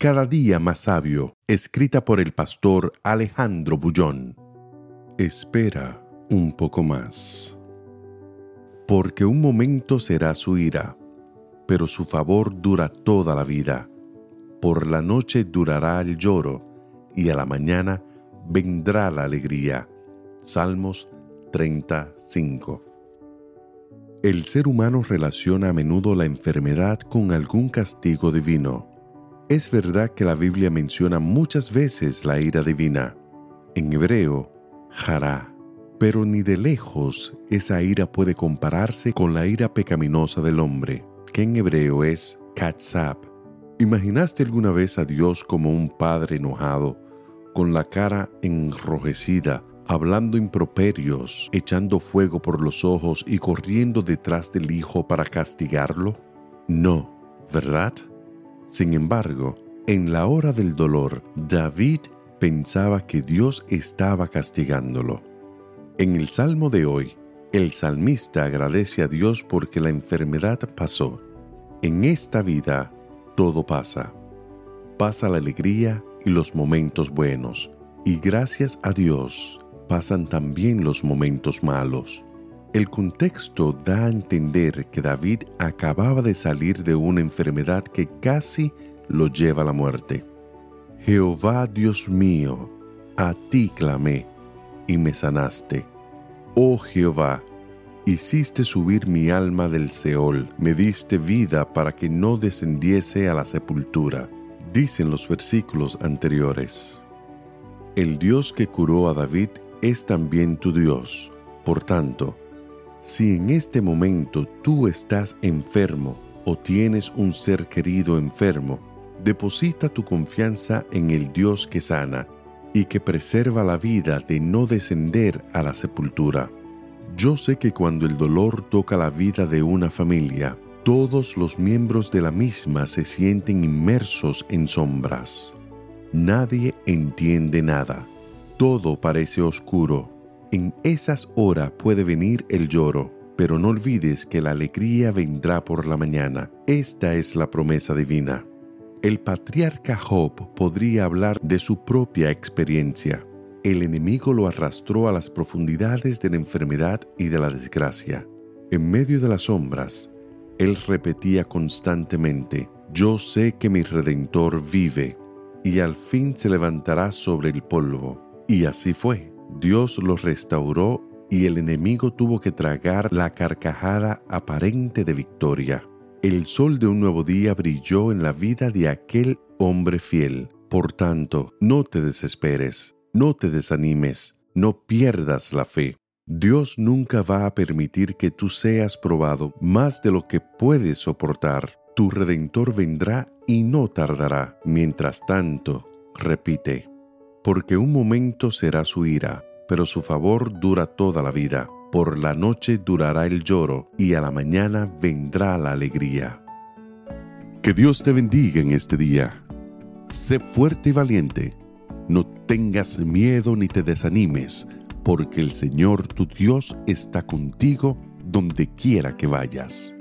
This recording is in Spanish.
Cada día más sabio, escrita por el pastor Alejandro Bullón. Espera un poco más. Porque un momento será su ira, pero su favor dura toda la vida. Por la noche durará el lloro, y a la mañana vendrá la alegría. Salmos 35. El ser humano relaciona a menudo la enfermedad con algún castigo divino es verdad que la Biblia menciona muchas veces la ira divina, en hebreo, jará, pero ni de lejos esa ira puede compararse con la ira pecaminosa del hombre, que en hebreo es katzab. ¿Imaginaste alguna vez a Dios como un padre enojado, con la cara enrojecida, hablando improperios, echando fuego por los ojos y corriendo detrás del hijo para castigarlo? No, ¿verdad? Sin embargo, en la hora del dolor, David pensaba que Dios estaba castigándolo. En el Salmo de hoy, el salmista agradece a Dios porque la enfermedad pasó. En esta vida, todo pasa. Pasa la alegría y los momentos buenos. Y gracias a Dios, pasan también los momentos malos. El contexto da a entender que David acababa de salir de una enfermedad que casi lo lleva a la muerte. Jehová Dios mío, a ti clamé y me sanaste. Oh Jehová, hiciste subir mi alma del Seol, me diste vida para que no descendiese a la sepultura, dicen los versículos anteriores. El Dios que curó a David es también tu Dios. Por tanto, si en este momento tú estás enfermo o tienes un ser querido enfermo, deposita tu confianza en el Dios que sana y que preserva la vida de no descender a la sepultura. Yo sé que cuando el dolor toca la vida de una familia, todos los miembros de la misma se sienten inmersos en sombras. Nadie entiende nada. Todo parece oscuro en esas horas puede venir el lloro, pero no olvides que la alegría vendrá por la mañana. Esta es la promesa divina. El patriarca Job podría hablar de su propia experiencia. El enemigo lo arrastró a las profundidades de la enfermedad y de la desgracia. En medio de las sombras, él repetía constantemente, yo sé que mi redentor vive, y al fin se levantará sobre el polvo. Y así fue. Dios los restauró y el enemigo tuvo que tragar la carcajada aparente de victoria. El sol de un nuevo día brilló en la vida de aquel hombre fiel. Por tanto, no te desesperes, no te desanimes, no pierdas la fe. Dios nunca va a permitir que tú seas probado más de lo que puedes soportar. Tu redentor vendrá y no tardará. Mientras tanto, repite, porque un momento será su ira, pero su favor dura toda la vida. Por la noche durará el lloro y a la mañana vendrá la alegría. Que Dios te bendiga en este día. Sé fuerte y valiente. No tengas miedo ni te desanimes, porque el Señor tu Dios está contigo donde quiera que vayas.